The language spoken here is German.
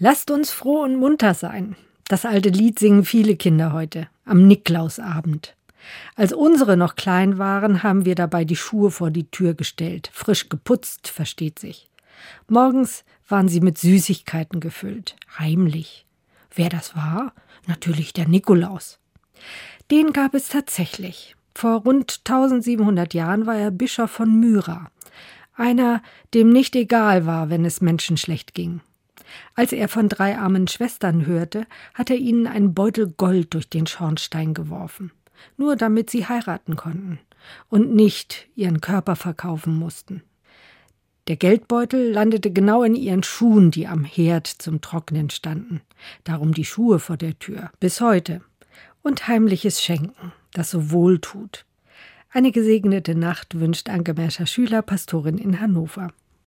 Lasst uns froh und munter sein. Das alte Lied singen viele Kinder heute, am Niklausabend. Als unsere noch klein waren, haben wir dabei die Schuhe vor die Tür gestellt, frisch geputzt, versteht sich. Morgens waren sie mit Süßigkeiten gefüllt, heimlich. Wer das war? Natürlich der Nikolaus. Den gab es tatsächlich. Vor rund 1700 Jahren war er Bischof von Myra, einer, dem nicht egal war, wenn es Menschen schlecht ging. Als er von drei armen Schwestern hörte, hat er ihnen einen Beutel Gold durch den Schornstein geworfen, nur damit sie heiraten konnten und nicht ihren Körper verkaufen mussten. Der Geldbeutel landete genau in ihren Schuhen, die am Herd zum Trocknen standen. Darum die Schuhe vor der Tür, bis heute. Und heimliches Schenken, das so wohl tut. Eine gesegnete Nacht wünscht Anke Merscher Schüler, Pastorin in Hannover.